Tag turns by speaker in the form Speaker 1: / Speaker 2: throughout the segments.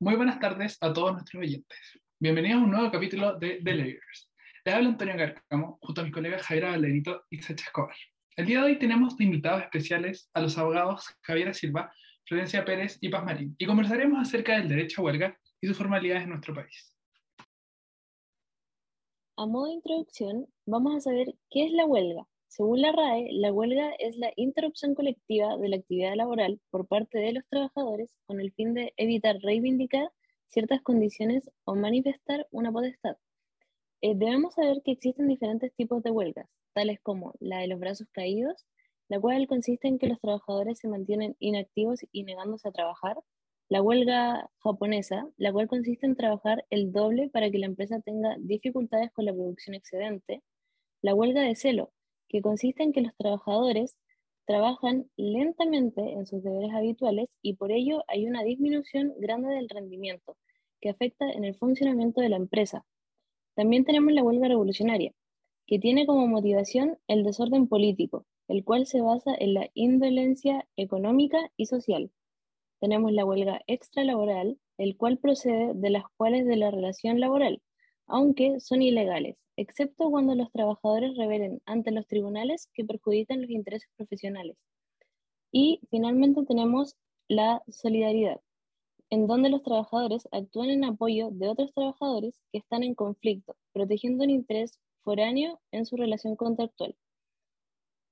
Speaker 1: Muy buenas tardes a todos nuestros oyentes. Bienvenidos a un nuevo capítulo de The Layers. Les habla Antonio Garcamo, junto a mis colegas Javier Valerito y Sacha Escobar. El día de hoy tenemos de invitados especiales a los abogados Javiera Silva, Florencia Pérez y Paz Marín, y conversaremos acerca del derecho a huelga y sus formalidades en nuestro país.
Speaker 2: A modo de introducción, vamos a saber qué es la huelga. Según la RAE, la huelga es la interrupción colectiva de la actividad laboral por parte de los trabajadores con el fin de evitar reivindicar ciertas condiciones o manifestar una potestad. Eh, debemos saber que existen diferentes tipos de huelgas, tales como la de los brazos caídos, la cual consiste en que los trabajadores se mantienen inactivos y negándose a trabajar, la huelga japonesa, la cual consiste en trabajar el doble para que la empresa tenga dificultades con la producción excedente, la huelga de celo, que consiste en que los trabajadores trabajan lentamente en sus deberes habituales y por ello hay una disminución grande del rendimiento que afecta en el funcionamiento de la empresa. También tenemos la huelga revolucionaria, que tiene como motivación el desorden político, el cual se basa en la indolencia económica y social. Tenemos la huelga extralaboral, el cual procede de las cuales de la relación laboral, aunque son ilegales, excepto cuando los trabajadores revelen ante los tribunales que perjudican los intereses profesionales. Y finalmente tenemos la solidaridad, en donde los trabajadores actúan en apoyo de otros trabajadores que están en conflicto, protegiendo un interés foráneo en su relación contractual.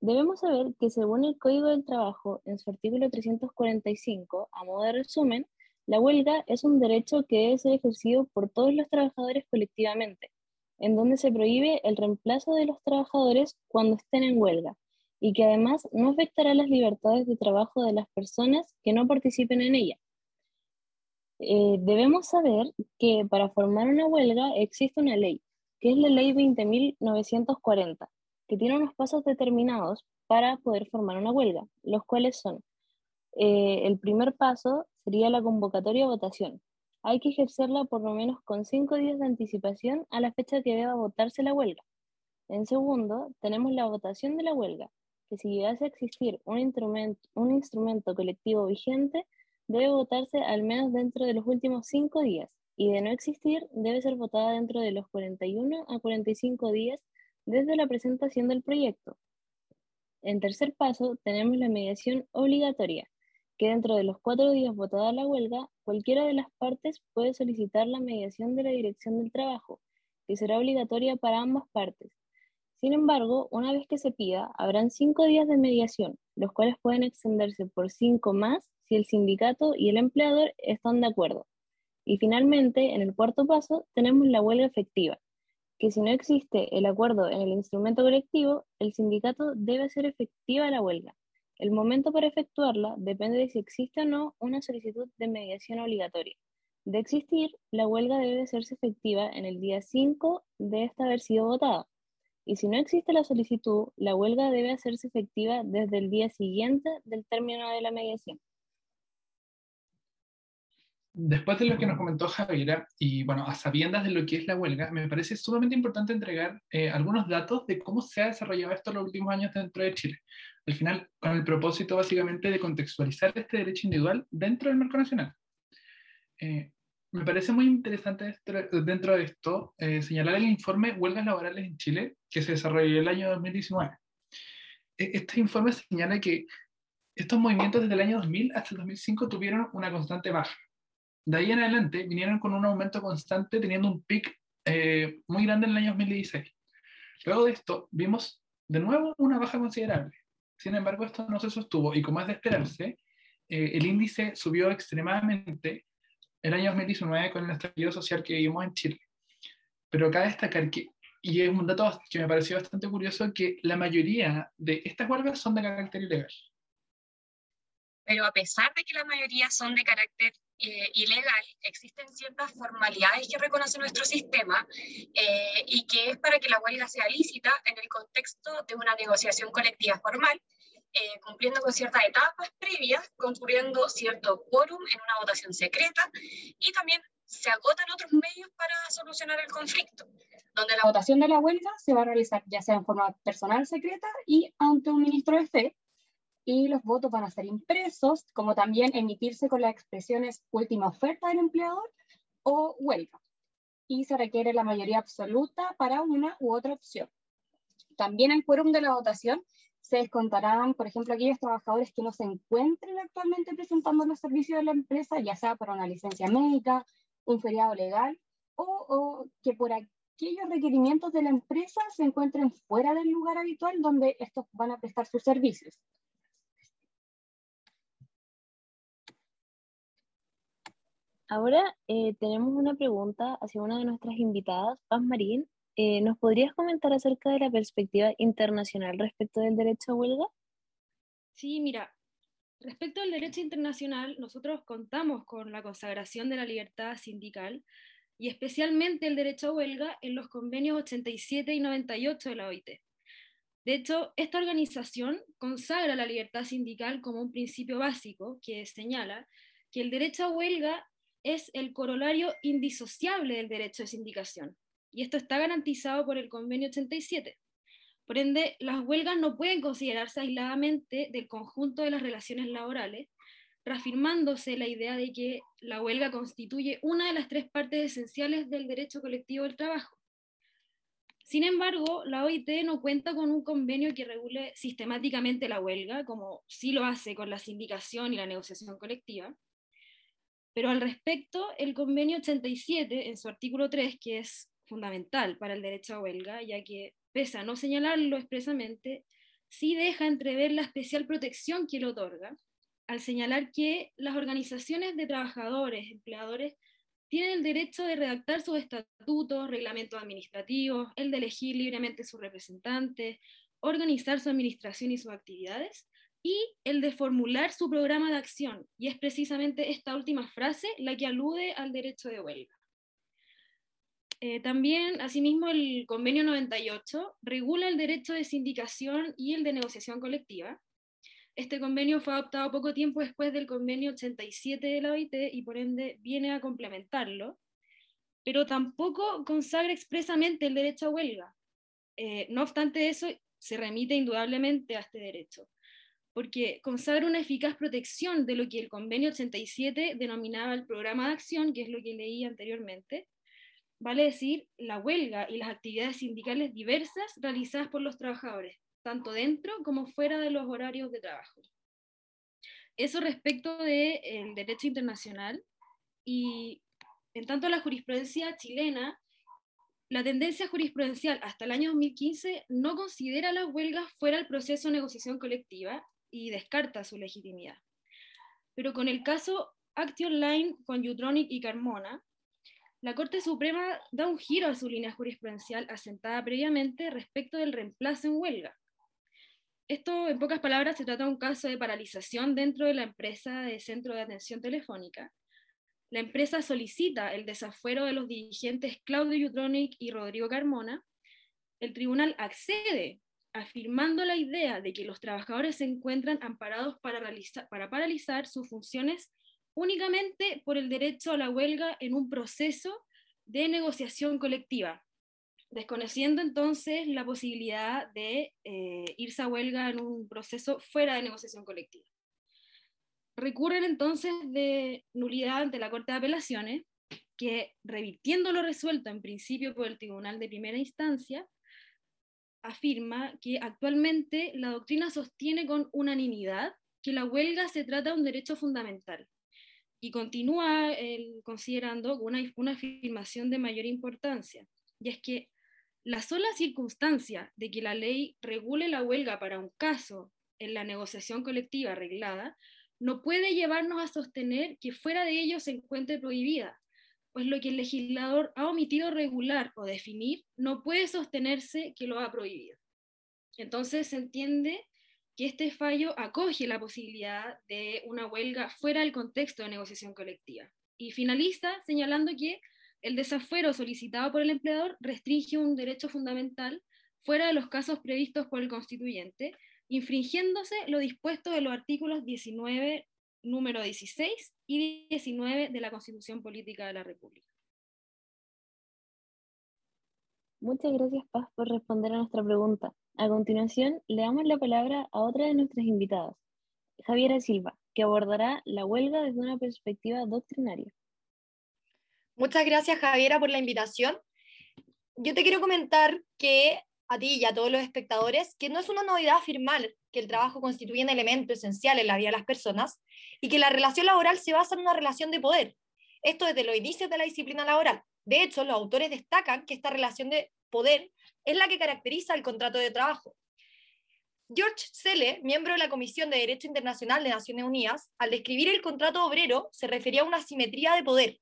Speaker 2: Debemos saber que según el Código del Trabajo, en su artículo 345, a modo de resumen, la huelga es un derecho que ser ejercido por todos los trabajadores colectivamente, en donde se prohíbe el reemplazo de los trabajadores cuando estén en huelga y que además no afectará las libertades de trabajo de las personas que no participen en ella. Eh, debemos saber que para formar una huelga existe una ley, que es la ley 20.940, que tiene unos pasos determinados para poder formar una huelga, los cuales son, eh, el primer paso sería la convocatoria a votación, hay que ejercerla por lo menos con cinco días de anticipación a la fecha que deba votarse la huelga. En segundo, tenemos la votación de la huelga, que si llegase a existir un instrumento, un instrumento colectivo vigente, debe votarse al menos dentro de los últimos cinco días, y de no existir, debe ser votada dentro de los 41 a 45 días desde la presentación del proyecto. En tercer paso, tenemos la mediación obligatoria, que dentro de los cuatro días votada la huelga, cualquiera de las partes puede solicitar la mediación de la Dirección del Trabajo, que será obligatoria para ambas partes. Sin embargo, una vez que se pida, habrán cinco días de mediación, los cuales pueden extenderse por cinco más si el sindicato y el empleador están de acuerdo. Y finalmente, en el cuarto paso, tenemos la huelga efectiva, que si no existe el acuerdo en el instrumento colectivo, el sindicato debe hacer efectiva la huelga. El momento para efectuarla depende de si existe o no una solicitud de mediación obligatoria. De existir, la huelga debe hacerse efectiva en el día 5 de esta haber sido votada. Y si no existe la solicitud, la huelga debe hacerse efectiva desde el día siguiente del término de la mediación.
Speaker 1: Después de lo que nos comentó Javiera, y bueno, a sabiendas de lo que es la huelga, me parece sumamente importante entregar eh, algunos datos de cómo se ha desarrollado esto en los últimos años dentro de Chile al final con el propósito básicamente de contextualizar este derecho individual dentro del marco nacional. Eh, me parece muy interesante dentro de esto eh, señalar el informe Huelgas Laborales en Chile que se desarrolló el año 2019. E, este informe señala que estos movimientos desde el año 2000 hasta el 2005 tuvieron una constante baja. De ahí en adelante vinieron con un aumento constante teniendo un pic eh, muy grande en el año 2016. Luego de esto vimos de nuevo una baja considerable. Sin embargo, esto no se sostuvo y como es de esperarse, eh, el índice subió extremadamente el año 2019 con el estallido social que vivimos en Chile. Pero cabe destacar que, y es un dato que me pareció bastante curioso, que la mayoría de estas huelgas son de carácter ilegal.
Speaker 3: Pero a pesar de que la mayoría son de carácter eh, ilegal, existen ciertas formalidades que reconoce nuestro sistema eh, y que es para que la huelga sea lícita en el contexto de una negociación colectiva formal, eh, cumpliendo con ciertas etapas previas, concurriendo cierto quórum en una votación secreta y también se agotan otros medios para solucionar el conflicto, donde la votación de la huelga se va a realizar ya sea en forma personal secreta y ante un ministro de fe,
Speaker 4: y los votos van a ser impresos, como también emitirse con las expresiones última oferta del empleador o huelga. Y se requiere la mayoría absoluta para una u otra opción. También el quórum de la votación se descontarán, por ejemplo, aquellos trabajadores que no se encuentren actualmente presentando los servicios de la empresa, ya sea por una licencia médica, un feriado legal, o, o que por aquellos requerimientos de la empresa se encuentren fuera del lugar habitual donde estos van a prestar sus servicios.
Speaker 2: Ahora eh, tenemos una pregunta hacia una de nuestras invitadas, Paz Marín. Eh, ¿Nos podrías comentar acerca de la perspectiva internacional respecto del derecho a huelga?
Speaker 5: Sí, mira, respecto al derecho internacional, nosotros contamos con la consagración de la libertad sindical y especialmente el derecho a huelga en los convenios 87 y 98 de la OIT. De hecho, esta organización consagra la libertad sindical como un principio básico que señala que el derecho a huelga es el corolario indisociable del derecho de sindicación, y esto está garantizado por el convenio 87. Por ende, las huelgas no pueden considerarse aisladamente del conjunto de las relaciones laborales, reafirmándose la idea de que la huelga constituye una de las tres partes esenciales del derecho colectivo del trabajo. Sin embargo, la OIT no cuenta con un convenio que regule sistemáticamente la huelga, como sí lo hace con la sindicación y la negociación colectiva. Pero al respecto, el convenio 87, en su artículo 3, que es fundamental para el derecho a huelga, ya que, pese a no señalarlo expresamente, sí deja entrever la especial protección que le otorga, al señalar que las organizaciones de trabajadores, empleadores, tienen el derecho de redactar sus estatutos, reglamentos administrativos, el de elegir libremente sus representantes, organizar su administración y sus actividades, y el de formular su programa de acción. Y es precisamente esta última frase la que alude al derecho de huelga. Eh, también, asimismo, el convenio 98 regula el derecho de sindicación y el de negociación colectiva, este convenio fue adoptado poco tiempo después del convenio 87 de la OIT y por ende viene a complementarlo, pero tampoco consagra expresamente el derecho a huelga. Eh, no obstante eso, se remite indudablemente a este derecho, porque consagra una eficaz protección de lo que el convenio 87 denominaba el programa de acción, que es lo que leí anteriormente, vale decir, la huelga y las actividades sindicales diversas realizadas por los trabajadores, tanto dentro como fuera de los horarios de trabajo. Eso respecto del derecho internacional y en tanto la jurisprudencia chilena, la tendencia jurisprudencial hasta el año 2015 no considera las huelgas fuera del proceso de negociación colectiva y descarta su legitimidad. Pero con el caso Action Line con Utronic y Carmona, la Corte Suprema da un giro a su línea jurisprudencial asentada previamente respecto del reemplazo en huelga, esto, en pocas palabras, se trata de un caso de paralización dentro de la empresa de centro de atención telefónica. La empresa solicita el desafuero de los dirigentes Claudio Yutronic y Rodrigo Carmona. El tribunal accede, afirmando la idea de que los trabajadores se encuentran amparados para, para paralizar sus funciones únicamente por el derecho a la huelga en un proceso de negociación colectiva, desconociendo entonces la posibilidad de eh, irse a huelga en un proceso fuera de negociación colectiva. Recurren entonces de nulidad ante la Corte de Apelaciones, que revirtiendo lo resuelto en principio por el Tribunal de Primera Instancia, afirma que actualmente la doctrina sostiene con unanimidad que la huelga se trata de un derecho fundamental. Y continúa considerando una, una afirmación de mayor importancia, y es que la sola circunstancia de que la ley regule la huelga para un caso en la negociación colectiva arreglada no puede llevarnos a sostener que fuera de ello se encuentre prohibida, pues lo que el legislador ha omitido regular o definir no puede sostenerse que lo ha prohibido. Entonces se entiende que este fallo acoge la posibilidad de una huelga fuera del contexto de negociación colectiva. Y finaliza señalando que el desafuero solicitado por el empleador restringe un derecho fundamental fuera de los casos previstos por el constituyente, infringiéndose lo dispuesto de los artículos 19, número 16 y 19 de la Constitución Política de la República.
Speaker 2: Muchas gracias, Paz, por responder a nuestra pregunta. A continuación, le damos la palabra a otra de nuestras invitadas, Javiera Silva, que abordará la huelga desde una perspectiva doctrinaria.
Speaker 6: Muchas gracias, Javiera, por la invitación. Yo te quiero comentar que a ti y a todos los espectadores que no es una novedad afirmar que el trabajo constituye un elemento esencial en la vida de las personas y que la relación laboral se basa en una relación de poder. Esto desde los inicios de la disciplina laboral. De hecho, los autores destacan que esta relación de poder es la que caracteriza el contrato de trabajo. George Selle, miembro de la Comisión de Derecho Internacional de Naciones Unidas, al describir el contrato obrero se refería a una simetría de poder.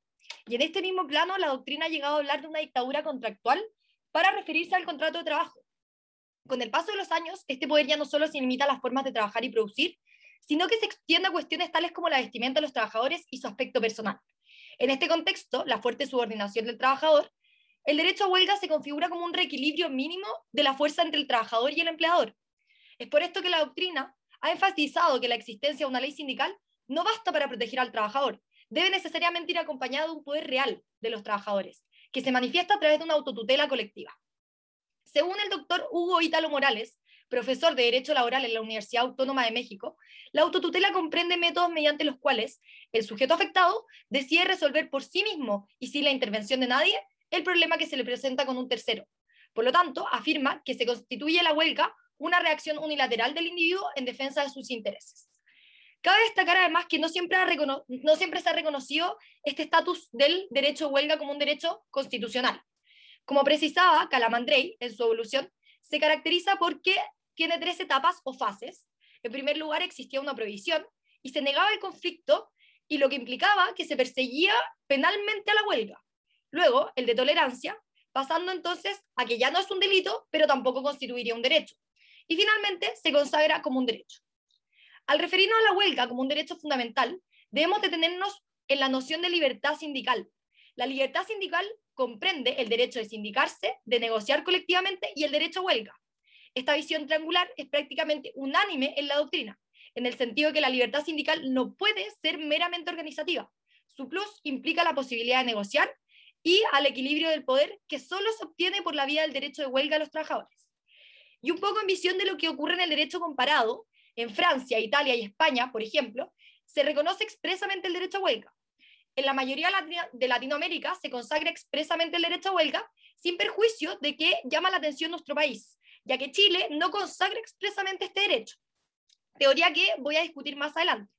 Speaker 6: Y en este mismo plano, la doctrina ha llegado a hablar de una dictadura contractual para referirse al contrato de trabajo. Con el paso de los años, este poder ya no solo se limita a las formas de trabajar y producir, sino que se extiende a cuestiones tales como la vestimenta de los trabajadores y su aspecto personal. En este contexto, la fuerte subordinación del trabajador, el derecho a huelga se configura como un reequilibrio mínimo de la fuerza entre el trabajador y el empleador. Es por esto que la doctrina ha enfatizado que la existencia de una ley sindical no basta para proteger al trabajador, debe necesariamente ir acompañado de un poder real de los trabajadores, que se manifiesta a través de una autotutela colectiva. Según el doctor Hugo Ítalo Morales, profesor de Derecho Laboral en la Universidad Autónoma de México, la autotutela comprende métodos mediante los cuales el sujeto afectado decide resolver por sí mismo y sin la intervención de nadie el problema que se le presenta con un tercero. Por lo tanto, afirma que se constituye la huelga una reacción unilateral del individuo en defensa de sus intereses. Cabe destacar además que no siempre, siempre se ha reconocido este estatus del derecho a huelga como un derecho constitucional. Como precisaba Calamandrei en su evolución, se caracteriza porque tiene tres etapas o fases. En primer lugar, existía una prohibición y se negaba el conflicto y lo que implicaba que se perseguía penalmente a la huelga. Luego, el de tolerancia, pasando entonces a que ya no es un delito, pero tampoco constituiría un derecho. Y finalmente, se consagra como un derecho. Al referirnos a la huelga como un derecho fundamental, debemos detenernos en la noción de libertad sindical. La libertad sindical comprende el derecho de sindicarse, de negociar colectivamente y el derecho a huelga. Esta visión triangular es prácticamente unánime en la doctrina, en el sentido que la libertad sindical no puede ser meramente organizativa. Su plus implica la posibilidad de negociar y al equilibrio del poder que solo se obtiene por la vía del derecho de huelga a los trabajadores. Y un poco en visión de lo que ocurre en el derecho comparado, en Francia, Italia y España, por ejemplo, se reconoce expresamente el derecho a huelga. En la mayoría de Latinoamérica se consagra expresamente el derecho a huelga, sin perjuicio de que llama la atención nuestro país, ya que Chile no consagra expresamente este derecho. Teoría que voy a discutir más adelante.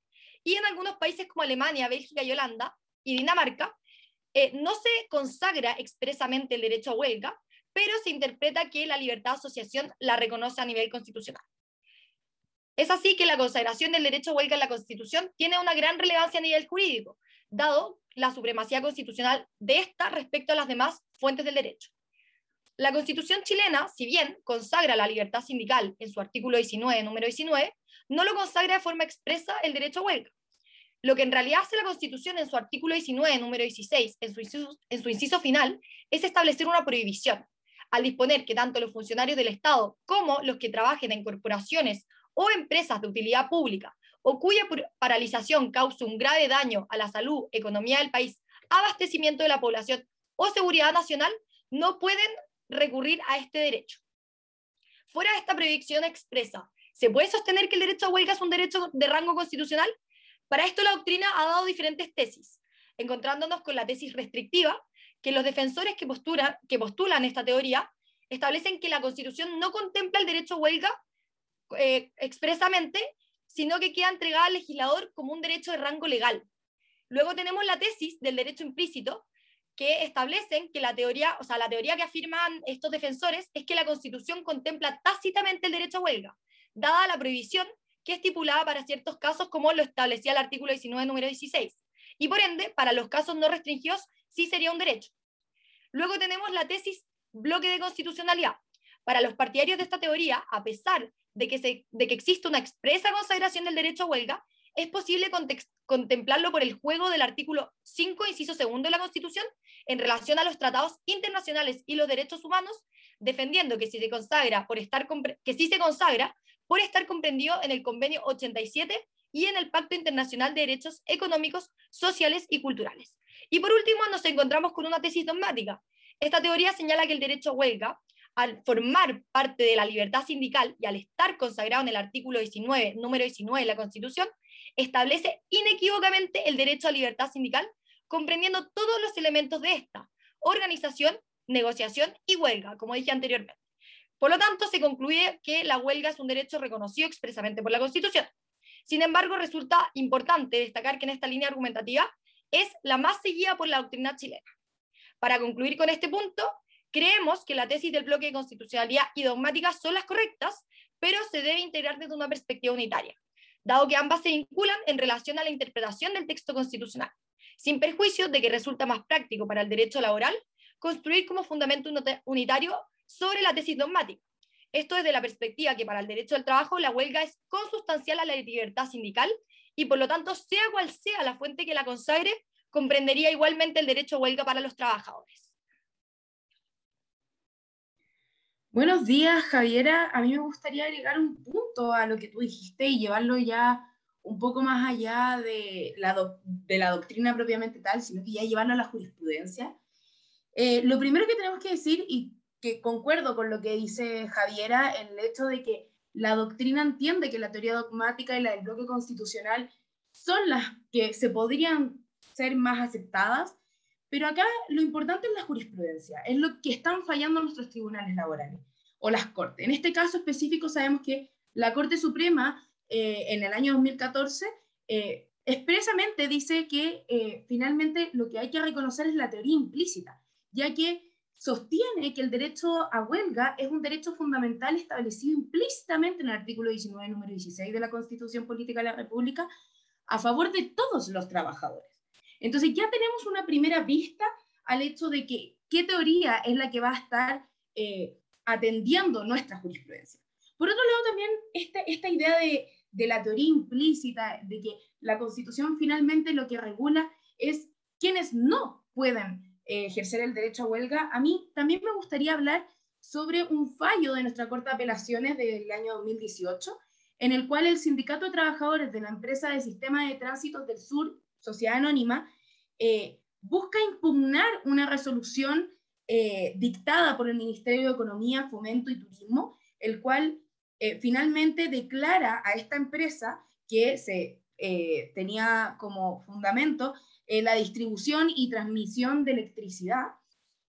Speaker 6: Y en algunos países como Alemania, Bélgica y Holanda y Dinamarca, eh, no se consagra expresamente el derecho a huelga, pero se interpreta que la libertad de asociación la reconoce a nivel constitucional. Es así que la consagración del derecho a huelga en la Constitución tiene una gran relevancia a nivel jurídico, dado la supremacía constitucional de esta respecto a las demás fuentes del derecho. La Constitución chilena, si bien consagra la libertad sindical en su artículo 19, número 19, no lo consagra de forma expresa el derecho a huelga. Lo que en realidad hace la Constitución en su artículo 19, número 16, en su, inciso, final, es establecer una prohibición, al disponer que tanto los funcionarios del Estado como los que trabajen en corporaciones o empresas de utilidad pública o cuya paralización cause un grave daño a la salud, economía del país, abastecimiento de la población o seguridad nacional, no pueden recurrir a este derecho. Fuera de esta prohibición expresa, ¿se puede sostener que el derecho a huelga es un derecho de rango constitucional? Para esto la doctrina ha dado diferentes tesis, encontrándonos con la tesis restrictiva, que los defensores que postulan esta teoría establecen que la Constitución no contempla el derecho a huelga eh, expresamente, sino que queda entregada al legislador como un derecho de rango legal. Luego tenemos la tesis del derecho implícito, que establecen que la teoría, o sea, la teoría que afirman estos defensores es que la Constitución contempla tácitamente el derecho a huelga, dada la prohibición que estipulada para ciertos casos como lo establecía el artículo 19, número 16. Y por ende, para los casos no restringidos, sí sería un derecho. Luego tenemos la tesis bloque de constitucionalidad. Para los partidarios de esta teoría, a pesar de que, se, de que existe una expresa consagración del derecho a huelga, es posible contemplarlo por el juego del artículo 5, inciso segundo de la Constitución, en relación a los tratados internacionales y los derechos humanos, defendiendo que si se consagra por estar que sí se consagra por estar comprendido en el Convenio 87 y en el Pacto Internacional de Derechos Económicos, Sociales y Culturales. Y por último, nos encontramos con una tesis dogmática. Esta teoría señala que el derecho a huelga al formar parte de la libertad sindical y al estar consagrado en el artículo 19, número 19 de la Constitución, establece inequívocamente el derecho a libertad sindical, comprendiendo todos los elementos de esta, organización, negociación y huelga, como dije anteriormente. Por lo tanto, se concluye que la huelga es un derecho reconocido expresamente por la Constitución. Sin embargo, resulta importante destacar que en esta línea argumentativa es la más seguida por la doctrina chilena. Para concluir con este punto, creemos que la tesis del bloque de constitucionalidad y dogmática son las correctas, pero se debe integrar desde una perspectiva unitaria, dado que ambas se vinculan en relación a la interpretación del texto constitucional, sin perjuicio de que resulta más práctico para el derecho laboral construir como fundamento unitario sobre la tesis dogmática. Esto desde la perspectiva que para el derecho del trabajo la huelga es consustancial a la libertad sindical y por lo tanto, sea cual sea la fuente que la consagre, comprendería igualmente el derecho a huelga para los trabajadores.
Speaker 7: Buenos días, Javiera. A mí me gustaría agregar un punto a lo que tú dijiste y llevarlo ya un poco más allá de la, de la doctrina propiamente tal, sino que ya llevarlo a la jurisprudencia. Eh, lo primero que tenemos que decir, y que concuerdo con lo que dice Javiera, en el hecho de que la doctrina entiende que la teoría dogmática y la del bloque constitucional son las que se podrían ser más aceptadas, pero acá lo importante es la jurisprudencia, es lo que están fallando nuestros tribunales laborales o las cortes. En este caso específico sabemos que la Corte Suprema eh, en el año 2014 eh, expresamente dice que eh, finalmente lo que hay que reconocer es la teoría implícita, ya que sostiene que el derecho a huelga es un derecho fundamental establecido implícitamente en el artículo 19, número 16 de la Constitución Política de la República, a favor de todos los trabajadores. Entonces ya tenemos una primera vista al hecho de que qué teoría es la que va a estar eh, atendiendo nuestra jurisprudencia. Por otro lado, también esta, esta idea de, de la teoría implícita, de que la Constitución finalmente lo que regula es quienes no pueden eh, ejercer el derecho a huelga, a mí también me gustaría hablar sobre un fallo de nuestra Corte de Apelaciones del año 2018, en el cual el Sindicato de Trabajadores de la empresa de Sistema de Tránsito del Sur, Sociedad Anónima, eh, busca impugnar una resolución eh, dictada por el Ministerio de Economía, Fomento y Turismo, el cual finalmente declara a esta empresa que se tenía como fundamento eh, la distribución y transmisión de electricidad,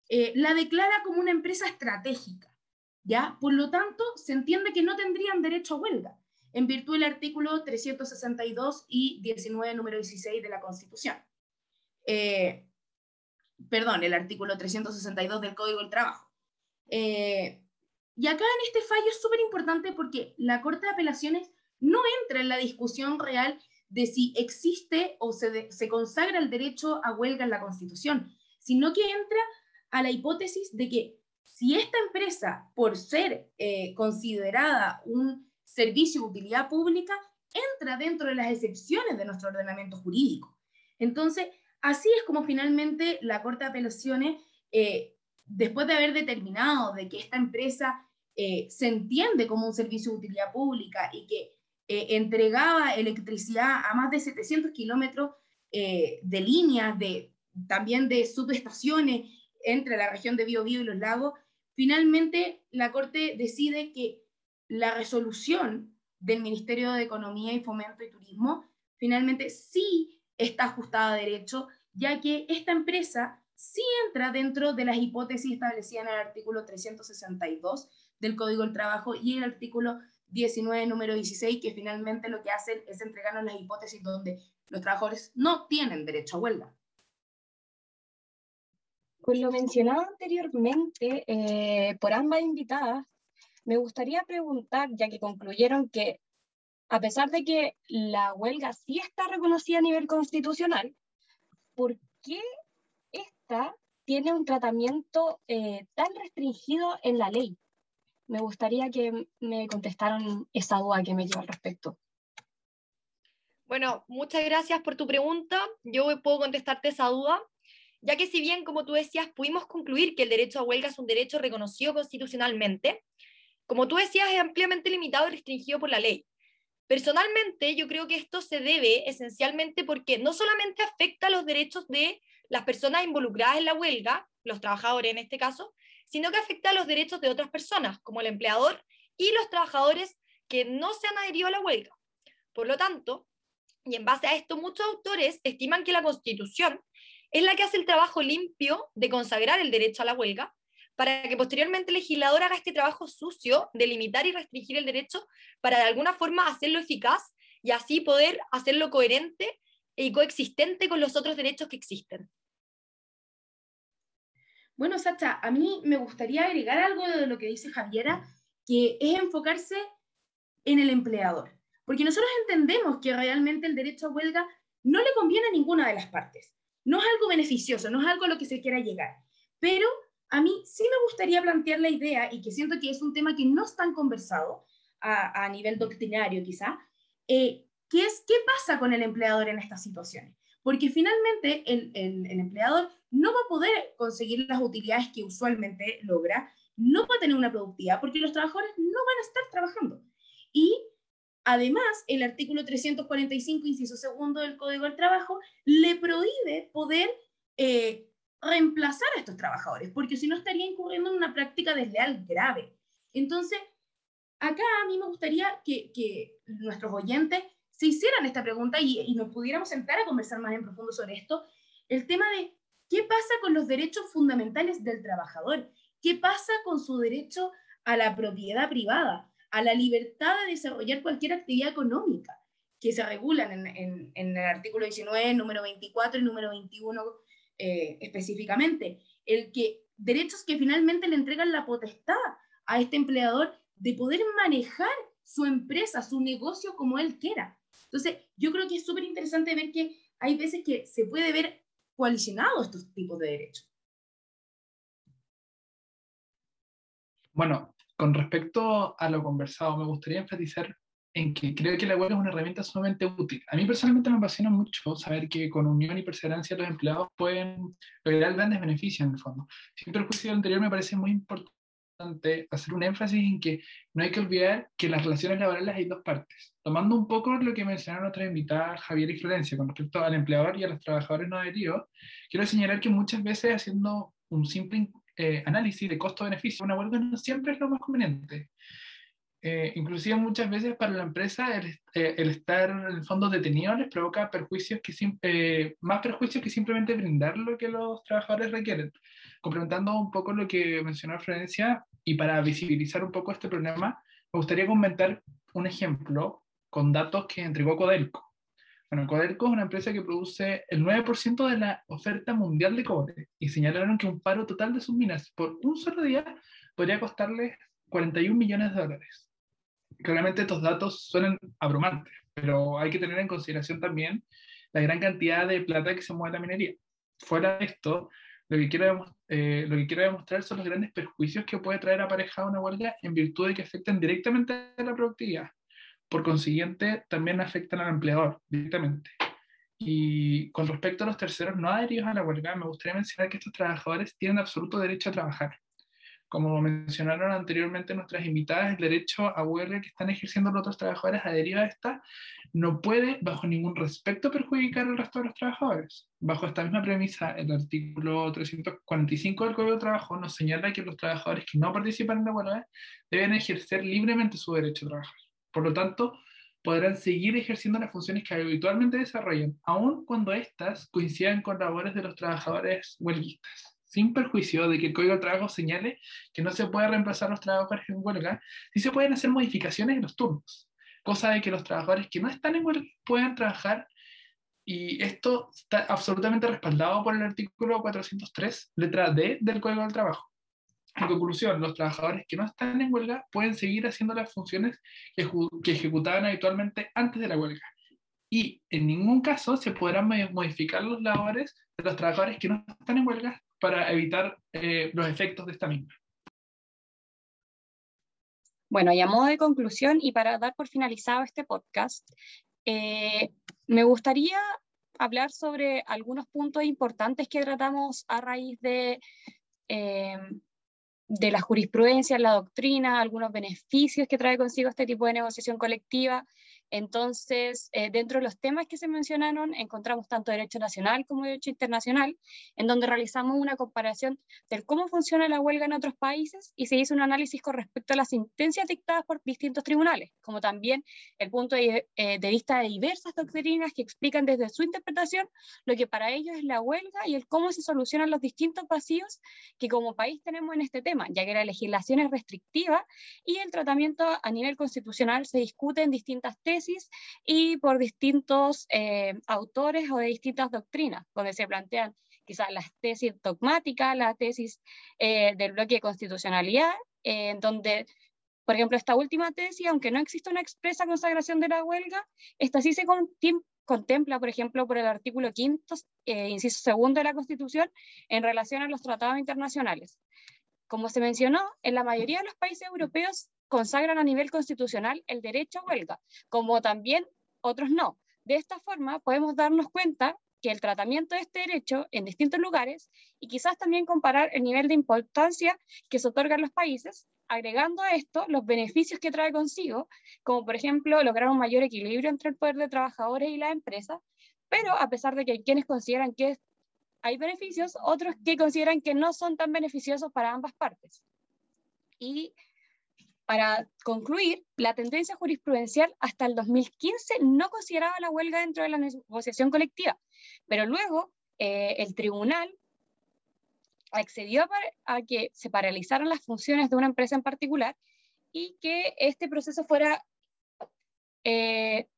Speaker 7: eh, la declara como una empresa estratégica. ¿ya? Por lo tanto, se entiende que no tendrían derecho a huelga, en virtud del artículo 362 y 19, número 16 de la Constitución. Eh, perdón, el artículo 362 del Código del Trabajo. y acá en este fallo es súper importante porque la Corte de Apelaciones no entra en la discusión real de si existe o se, se consagra el derecho a huelga en la Constitución, sino que entra a la hipótesis de que si esta empresa, por ser eh, considerada un servicio de utilidad pública, entra dentro de las excepciones de nuestro ordenamiento jurídico. Entonces, así es como finalmente la Corte de Apelaciones, eh, después de haber determinado de que esta empresa eh, se entiende como un servicio de utilidad pública y que eh, entregaba electricidad a más de 700 kilómetros de líneas, de, también de subestaciones entre la región de Biobío y los lagos, finalmente la Corte decide que la resolución del Ministerio de Economía y Fomento y Turismo finalmente sí está ajustada a derecho, ya que esta empresa sí entra dentro de las hipótesis establecidas en el artículo 362 del Código del Trabajo y el artículo 19, número 16, que finalmente lo que hacen es entregarnos las hipótesis donde los trabajadores no tienen derecho a huelga.
Speaker 4: Con lo mencionado anteriormente eh, por ambas invitadas, me gustaría preguntar, ya que concluyeron que a pesar de que la huelga sí está reconocida a nivel constitucional, ¿por qué esta tiene un tratamiento eh, tan restringido en la ley? me gustaría que me contestaran esa duda que me lleva al respecto.
Speaker 6: Bueno, muchas gracias por tu pregunta. Yo puedo contestarte esa duda, ya que si bien, como tú decías, pudimos concluir que el derecho a huelga es un derecho reconocido constitucionalmente, como tú decías, es ampliamente limitado y restringido por la ley. Personalmente, yo creo que esto se debe esencialmente porque no solamente afecta los derechos de las personas involucradas en la huelga, los trabajadores en este caso, sino que afecta a los derechos de otras personas, como el empleador y los trabajadores que no se han adherido a la huelga. Por lo tanto, y en base a esto, muchos autores estiman que la Constitución es la que hace el trabajo limpio de consagrar el derecho a la huelga, para que posteriormente el legislador haga este trabajo sucio de limitar y restringir el derecho para de alguna forma hacerlo eficaz y así poder hacerlo coherente y coexistente con los otros derechos que existen.
Speaker 7: Bueno, Sacha, a mí me gustaría agregar algo de lo que dice Javiera, que es enfocarse en el empleador. Porque nosotros entendemos que realmente el derecho a huelga no le conviene a ninguna de las partes. No es algo beneficioso, no es algo a lo que se quiera llegar. Pero a mí sí me gustaría plantear la idea, y que siento que es un tema que no es tan conversado a, a nivel doctrinario quizá, eh, que es qué pasa con el empleador en estas situaciones. Porque finalmente el, el, el empleador no va a poder conseguir las utilidades que usualmente logra, no va a tener una productividad porque los trabajadores no van a estar trabajando. Y además, el artículo 345, inciso segundo del Código del Trabajo, le prohíbe poder eh, reemplazar a estos trabajadores, porque si no estaría incurriendo en una práctica desleal grave. Entonces, acá a mí me gustaría que, que nuestros oyentes se hicieran esta pregunta y, y, nos pudiéramos sentar a conversar más en profundo sobre esto, el tema de qué pasa con los derechos fundamentales del trabajador, qué pasa con su derecho a la propiedad privada, a la libertad de desarrollar cualquier actividad económica que se regulan en, en, en el artículo 19, número 24 y número 21 eh, específicamente, el que derechos que finalmente le entregan la potestad a este empleador de poder manejar su empresa, su negocio como él quiera. Entonces, yo creo que es súper interesante ver que hay veces que se puede ver coalicionados estos tipos de derechos.
Speaker 1: Bueno, con respecto a lo conversado, me gustaría enfatizar en que creo que la web es una herramienta sumamente útil. A mí personalmente me apasiona mucho saber que con unión y perseverancia los empleados pueden lograr grandes beneficios en el fondo. Sin perjuicio anterior, me parece muy importante hacer un énfasis en que no hay que olvidar que las relaciones laborales hay dos partes. Tomando un poco lo que mencionaron nuestras invitadas Javier y Florencia con respecto al empleador y a los trabajadores no adheridos, quiero señalar que muchas veces haciendo un simple eh, análisis de costo-beneficio, una huelga no siempre es lo más conveniente eh, inclusive muchas veces para la empresa el, eh, el, estar en el fondo detenido les provoca perjuicios eh, más perjuicios que simplemente brindar lo que los trabajadores requieren. Complementando un poco lo que mencionó Florencia, y para visibilizar un poco este problema, me gustaría comentar un ejemplo con datos que entregó Codelco. Bueno, Codelco es una empresa que produce el 9% de la oferta mundial de cobre y señalaron que un paro total de sus minas por un solo día podría costarles 41 millones de dólares claramente estos datos suenan abrumantes, pero hay que tener en consideración también la gran cantidad de plata que se mueve en la minería. Fuera de esto, lo que, quiero, eh, lo que quiero demostrar son los grandes perjuicios que puede traer aparejada una huelga en virtud de que afectan directamente a la productividad. Por consiguiente, también afectan al empleador directamente. Y con respecto a los terceros no adheridos a la huelga, me gustaría mencionar que estos trabajadores tienen absoluto derecho a trabajar como mencionaron anteriormente nuestras invitadas, el derecho a huelga que están ejerciendo los otros trabajadores a esta no puede, bajo ningún respecto, perjudicar al resto de los trabajadores. Bajo esta misma premisa, el artículo 345 del Código de Trabajo nos señala que los trabajadores que no participan en la huelga deben ejercer libremente su derecho a trabajar. Por lo tanto, podrán seguir ejerciendo las funciones que habitualmente desarrollan, aun cuando éstas coincidan con labores de los trabajadores huelguistas sin perjuicio de que el Código de Trabajo señale que no se puede reemplazar los trabajadores en huelga, sí se pueden hacer modificaciones en los turnos, cosa de que los trabajadores que no están en huelga puedan trabajar y esto está absolutamente respaldado por el artículo 403, letra D del Código del Trabajo. En conclusión, los trabajadores que no están en huelga pueden seguir haciendo las funciones que, que ejecutaban habitualmente antes de la huelga. Y en ningún caso se podrán modificar los labores de los trabajadores que no están en huelga para evitar eh, los efectos de esta misma.
Speaker 4: Bueno, y a modo de conclusión y para dar por finalizado este podcast, eh, me gustaría hablar sobre algunos puntos importantes que tratamos a raíz de, eh, de la jurisprudencia, la doctrina, algunos beneficios que trae consigo este tipo de negociación colectiva Entonces, eh, dentro de los temas que se mencionaron, encontramos tanto derecho nacional como derecho internacional, en donde realizamos una comparación de cómo funciona la huelga en otros países y se hizo un análisis con respecto a las sentencias dictadas por distintos tribunales, como también el punto de, eh, de vista de diversas doctrinas que explican desde su interpretación lo que para ellos es la huelga y el cómo se solucionan los distintos vacíos que como país tenemos en este tema, ya que la legislación es restrictiva y el tratamiento a nivel constitucional se discute en distintas tesis y por distintos eh, autores o de distintas doctrinas, donde se plantean quizás las tesis dogmáticas, la tesis eh, del bloque de constitucionalidad, en eh, donde, por ejemplo, esta última tesis, aunque no existe una expresa consagración de la huelga, esta sí se contempla, por ejemplo, por el artículo quinto, inciso segundo de la Constitución, en relación a los tratados internacionales. Como se mencionó, en la mayoría de los países europeos consagran a nivel constitucional el derecho a huelga, como también otros no. De esta forma podemos darnos cuenta que el tratamiento de este derecho en distintos lugares y quizás también comparar el nivel de importancia que se otorga en los países, agregando a esto los beneficios que trae consigo, como por ejemplo lograr un mayor equilibrio entre el poder de trabajadores y la empresa, pero a pesar de que hay quienes consideran que hay beneficios, otros que consideran que no son tan beneficiosos para ambas partes. Y para concluir, la tendencia jurisprudencial hasta el 2015 no consideraba la huelga dentro de la negociación colectiva, pero luego eh, el tribunal accedió a, que se paralizaran las funciones de una empresa en particular y que este proceso fuera, eh,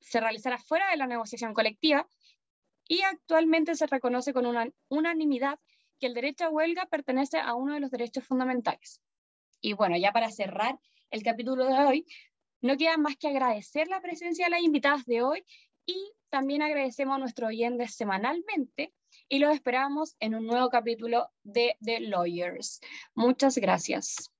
Speaker 4: se realizara fuera de la negociación colectiva y actualmente se reconoce con una unanimidad que el derecho a huelga pertenece a uno de los derechos fundamentales. Y bueno, ya para cerrar el capítulo de hoy, no queda más que agradecer la presencia de las invitadas de hoy y también agradecemos a nuestros oyentes semanalmente y los esperamos en un nuevo capítulo de The Lawyers. Muchas gracias.